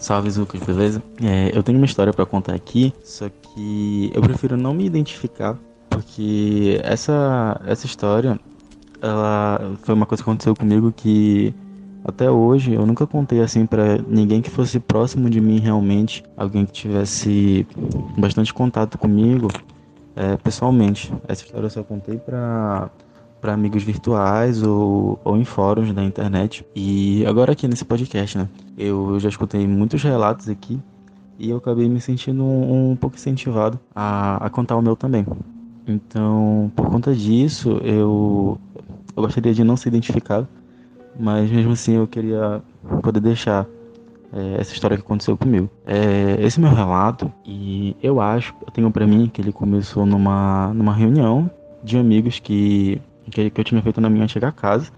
Salve Zucas, beleza? É, eu tenho uma história para contar aqui, só que eu prefiro não me identificar, porque essa, essa história ela foi uma coisa que aconteceu comigo que até hoje eu nunca contei assim para ninguém que fosse próximo de mim realmente, alguém que tivesse bastante contato comigo é, pessoalmente. Essa história eu só contei para para amigos virtuais ou, ou em fóruns da internet. E agora aqui nesse podcast, né? Eu já escutei muitos relatos aqui e eu acabei me sentindo um, um pouco incentivado a, a contar o meu também. Então, por conta disso, eu, eu gostaria de não ser identificado, mas mesmo assim eu queria poder deixar é, essa história que aconteceu comigo. É, esse meu relato, e eu acho, eu tenho para mim que ele começou numa, numa reunião de amigos que que, eu tinha feito na minha antiga casa.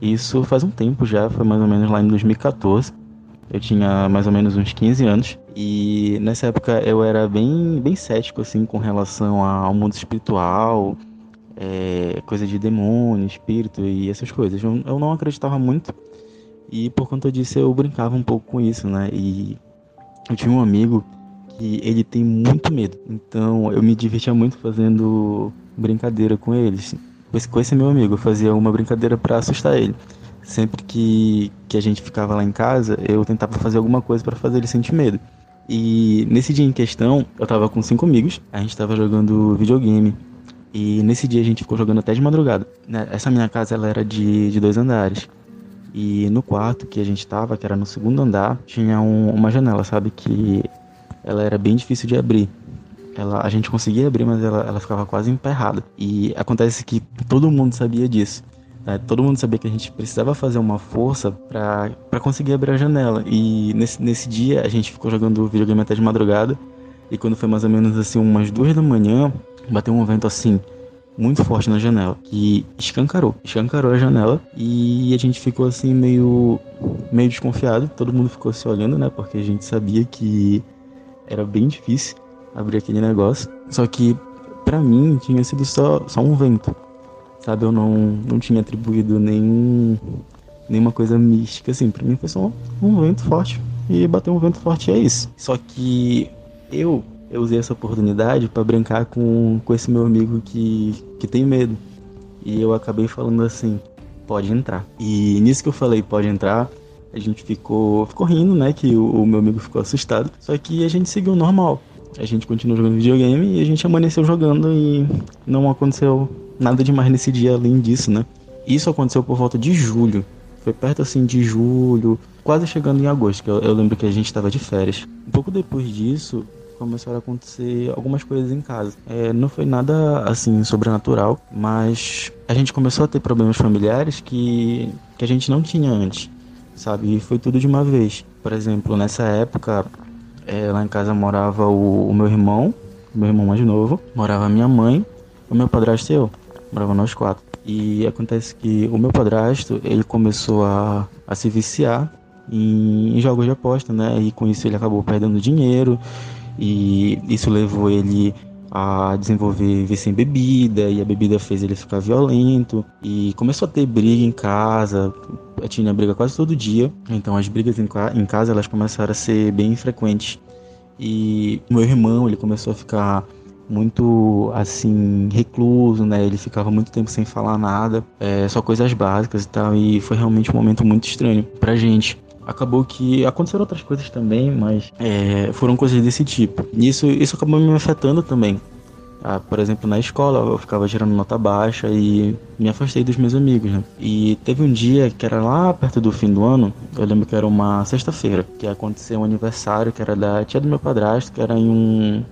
Isso faz um tempo já, foi mais ou menos lá em 2014. Eu tinha mais ou menos uns 15 anos e nessa época eu era bem, bem cético assim com relação ao mundo espiritual, é, coisa de demônio, espírito e essas coisas. Eu, eu não acreditava muito e por conta disso eu brincava um pouco com isso, né? E eu tinha um amigo que ele tem muito medo, então eu me divertia muito fazendo brincadeira com ele. Assim com esse meu amigo, eu fazia uma brincadeira para assustar ele. Sempre que, que a gente ficava lá em casa, eu tentava fazer alguma coisa para fazer ele sentir medo. E nesse dia em questão, eu tava com cinco amigos, a gente tava jogando videogame. E nesse dia a gente ficou jogando até de madrugada. Né, essa minha casa ela era de, de dois andares. E no quarto que a gente tava, que era no segundo andar, tinha um, uma janela, sabe? Que ela era bem difícil de abrir ela, a gente conseguia abrir, mas ela, ela ficava quase emperrada. E acontece que todo mundo sabia disso. Né? Todo mundo sabia que a gente precisava fazer uma força para conseguir abrir a janela. E nesse, nesse dia a gente ficou jogando videogame até de madrugada. E quando foi mais ou menos assim, umas duas da manhã, bateu um vento assim, muito forte na janela, que escancarou, escancarou a janela e a gente ficou assim meio meio desconfiado, todo mundo ficou se olhando, né, porque a gente sabia que era bem difícil abrir aquele negócio. Só que para mim tinha sido só, só um vento, sabe? Eu não, não tinha atribuído nenhum, nenhuma coisa mística assim. Para mim foi só um, um vento forte e bateu um vento forte é isso. Só que eu eu usei essa oportunidade para brincar com, com esse meu amigo que, que tem medo. E eu acabei falando assim: pode entrar. E nisso que eu falei, pode entrar, a gente ficou, ficou rindo, né? Que o, o meu amigo ficou assustado. Só que a gente seguiu normal. A gente continuou jogando videogame e a gente amanheceu jogando e não aconteceu nada demais nesse dia além disso, né? Isso aconteceu por volta de julho. Foi perto assim de julho, quase chegando em agosto, que eu, eu lembro que a gente estava de férias. Um pouco depois disso, começaram a acontecer algumas coisas em casa. É, não foi nada assim sobrenatural, mas a gente começou a ter problemas familiares que, que a gente não tinha antes, sabe? E foi tudo de uma vez. Por exemplo, nessa época é, lá em casa morava o, o, meu irmão, meu irmão mais novo, morava minha mãe, o meu padrasto e eu. Morava nós quatro. E acontece que o meu padrasto, ele começou a, a se viciar em, em jogos de aposta, né? E com isso ele acabou perdendo dinheiro. E isso levou ele a desenvolver vício em bebida e a bebida fez ele ficar violento e começou a ter briga em casa tinha briga quase todo dia então as brigas em, casa elas começaram a ser bem frequentes e meu irmão ele começou a ficar muito assim recluso né ele ficava muito tempo sem falar nada é, só coisas básicas e tal e foi realmente um momento muito estranho pra gente acabou que aconteceram outras coisas também, mas é, foram coisas desse tipo. E isso, isso acabou me afetando também. Ah, por exemplo, na escola eu ficava tirando nota baixa e me afastei dos meus amigos, né? E teve um dia que era lá perto do fim do ano, eu lembro que era uma sexta-feira, que aconteceu um aniversário que era da tia do meu padrasto, que era em um,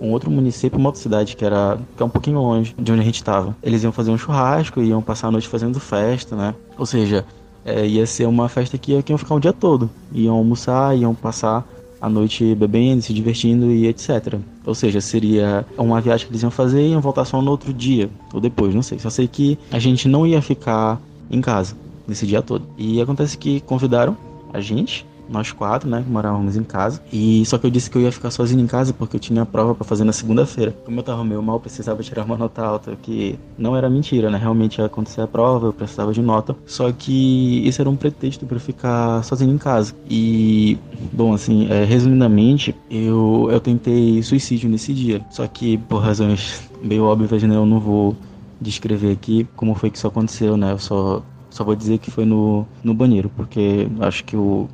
um outro município, uma outra cidade que era que é um pouquinho longe de onde a gente estava. Eles iam fazer um churrasco, iam passar a noite fazendo festa, né? Ou seja, é, ia ser uma festa que iam ficar o dia todo. Iam almoçar, iam passar a noite bebendo, se divertindo e etc. Ou seja, seria uma viagem que eles iam fazer e iam voltar só no outro dia, ou depois, não sei. Só sei que a gente não ia ficar em casa nesse dia todo. E acontece que convidaram a gente nós quatro, né, morávamos em casa. E só que eu disse que eu ia ficar sozinho em casa porque eu tinha a prova para fazer na segunda-feira. Como eu tava meio mal, precisava tirar uma nota alta, que não era mentira, né? Realmente ia acontecer a prova, eu precisava de nota. Só que isso era um pretexto para ficar sozinho em casa. E, bom, assim, é, resumidamente, eu, eu tentei suicídio nesse dia. Só que, por razões meio óbvias, né, eu não vou descrever aqui como foi que isso aconteceu, né? Eu só, só vou dizer que foi no, no banheiro, porque acho que o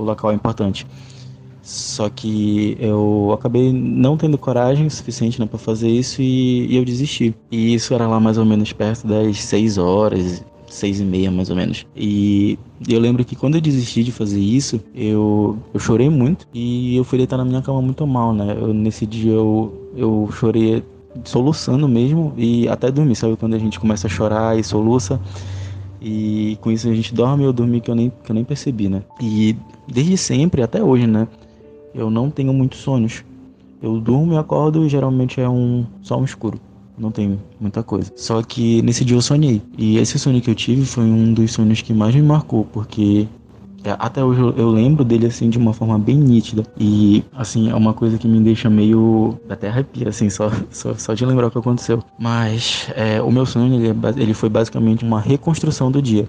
o local é importante. Só que eu acabei não tendo coragem suficiente né, para fazer isso e, e, eu desisti. E isso era lá mais ou menos perto das 6 horas, seis e meia mais ou menos. E eu lembro que quando eu desisti de fazer isso, eu, eu chorei muito e eu fui deitar na minha cama muito mal, né? Eu, nesse dia eu, eu chorei soluçando mesmo e até dormir, sabe? Quando a gente começa a chorar e soluça. E com isso a gente dorme eu dormi que eu nem, que eu nem percebi, né? E desde sempre, até hoje, né? Eu não tenho muitos sonhos. Eu durmo e acordo e geralmente é um só um escuro. Não tem muita coisa. Só que nesse dia eu sonhei. E esse sonho que eu tive foi um dos sonhos que mais me marcou, porque até hoje eu lembro dele assim de uma forma bem nítida. E assim, é uma coisa que me deixa meio. até arrepia, assim, só, só, só de lembrar o que aconteceu. Mas é, o meu sonho ele, é ele foi basicamente uma reconstrução do dia.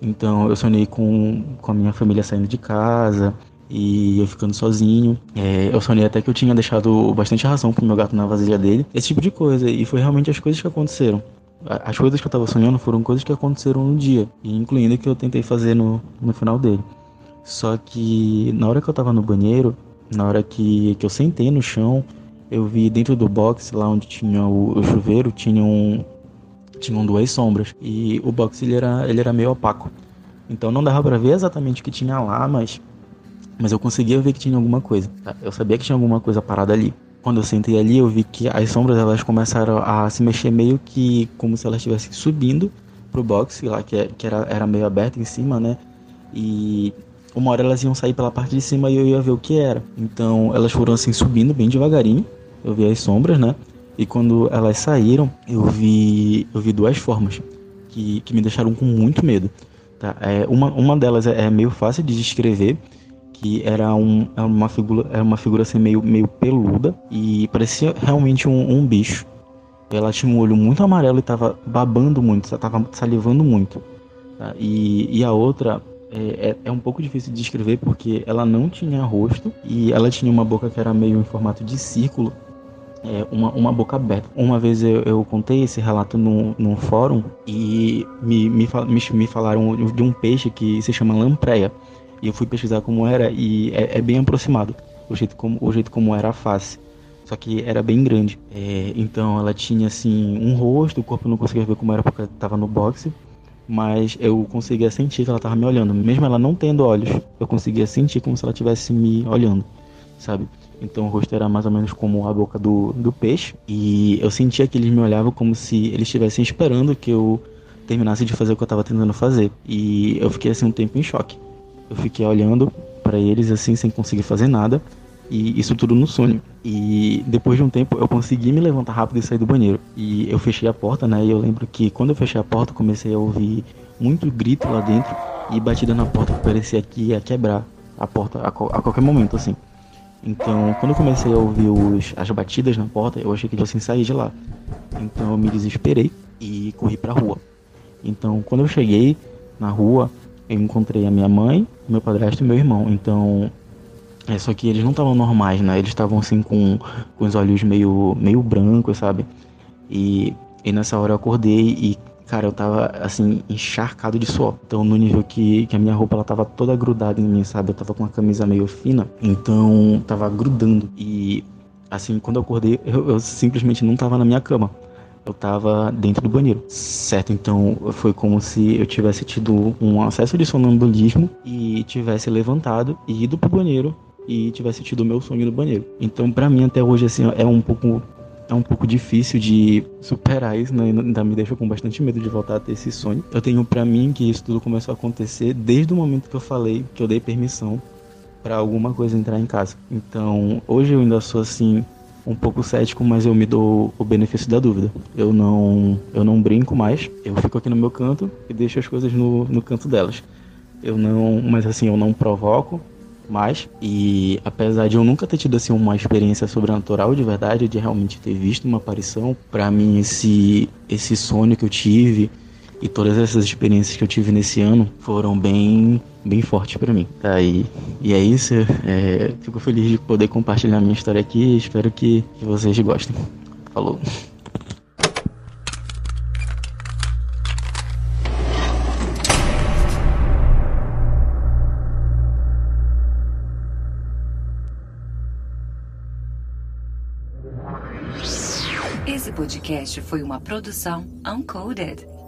Então eu sonhei com, com a minha família saindo de casa e eu ficando sozinho. É, eu sonhei até que eu tinha deixado bastante ração pro meu gato na vasilha dele. Esse tipo de coisa. E foi realmente as coisas que aconteceram as coisas que eu tava sonhando foram coisas que aconteceram no dia, incluindo que eu tentei fazer no, no final dele. Só que na hora que eu tava no banheiro, na hora que, que eu sentei no chão, eu vi dentro do box, lá onde tinha o, o chuveiro, tinham, tinham duas sombras. E o box ele era, ele era meio opaco. Então não dava pra ver exatamente o que tinha lá, mas, mas eu conseguia ver que tinha alguma coisa. Tá? Eu sabia que tinha alguma coisa parada ali. Quando eu sentei ali, eu vi que as sombras elas começaram a se mexer meio que como se elas estivessem subindo pro box, lá que, é, que era, era meio aberto em cima, né? E uma hora elas iam sair pela parte de cima e eu ia ver o que era. Então elas foram assim subindo bem devagarinho. Eu vi as sombras, né? E quando elas saíram, eu vi eu vi duas formas que, que me deixaram com muito medo. Tá? É, uma, uma delas é, é meio fácil de descrever, que era um, é uma figura, era uma figura assim meio, meio peluda e parecia realmente um, um bicho. Ela tinha um olho muito amarelo e tava babando muito, tava salivando muito. Tá? E, e a outra é, é, é, um pouco difícil de descrever porque ela não tinha rosto e ela tinha uma boca que era meio em formato de círculo, é, uma, uma boca aberta. Uma vez eu, eu contei esse relato num, num fórum e me, me, me, me falaram de um peixe que se chama lampreia. E eu fui pesquisar como era e é, é bem aproximado o jeito como o jeito como era a face. Só que era bem grande. É, então ela tinha assim um rosto, o corpo eu não conseguia ver como era porque estava no boxe, mas eu conseguia sentir que ela estava me olhando, mesmo ela não tendo olhos, eu conseguia sentir como se ela estivesse me olhando, sabe? Então o rosto era mais ou menos como a boca do, do peixe e eu sentia que eles me olhavam como se eles estivessem esperando que eu terminasse de fazer o que eu estava tentando fazer. E eu fiquei assim um tempo em choque. Eu fiquei olhando para eles assim sem conseguir fazer nada e isso tudo no sonho. E depois de um tempo eu consegui me levantar rápido e sair do banheiro. E eu fechei a porta, né? E eu lembro que quando eu fechei a porta, comecei a ouvir muito grito lá dentro e batida na porta que parecia que ia quebrar a porta a, a qualquer momento, assim. Então, quando eu comecei a ouvir os, as batidas na porta, eu achei que eu assim sair de lá. Então eu me desesperei e corri pra rua. Então, quando eu cheguei na rua, eu encontrei a minha mãe, meu padrasto e meu irmão. Então, é só que eles não estavam normais, né? Eles estavam assim com, com os olhos meio, meio brancos, sabe? E, e nessa hora eu acordei e, cara, eu tava assim, encharcado de suor. Então, no nível que, que a minha roupa ela tava toda grudada em mim, sabe? Eu tava com uma camisa meio fina, então tava grudando. E, assim, quando eu acordei, eu, eu simplesmente não tava na minha cama eu tava dentro do banheiro, certo? Então foi como se eu tivesse tido um acesso de sonambulismo e tivesse levantado e ido pro banheiro e tivesse tido o meu sonho no banheiro. Então para mim até hoje assim é um pouco é um pouco difícil de superar isso, né? ainda me deixa com bastante medo de voltar a ter esse sonho. Eu tenho para mim que isso tudo começou a acontecer desde o momento que eu falei, que eu dei permissão para alguma coisa entrar em casa. Então, hoje eu ainda sou assim um pouco cético, mas eu me dou o benefício da dúvida. Eu não, eu não brinco mais, eu fico aqui no meu canto e deixo as coisas no, no canto delas. Eu não, mas assim, eu não provoco mais e apesar de eu nunca ter tido assim uma experiência sobrenatural de verdade, de realmente ter visto uma aparição, para mim esse esse sonho que eu tive e todas essas experiências que eu tive nesse ano foram bem bem fortes para mim. Tá, e, e é isso. É, fico feliz de poder compartilhar minha história aqui. Espero que vocês gostem. Falou. Esse podcast foi uma produção Uncoded.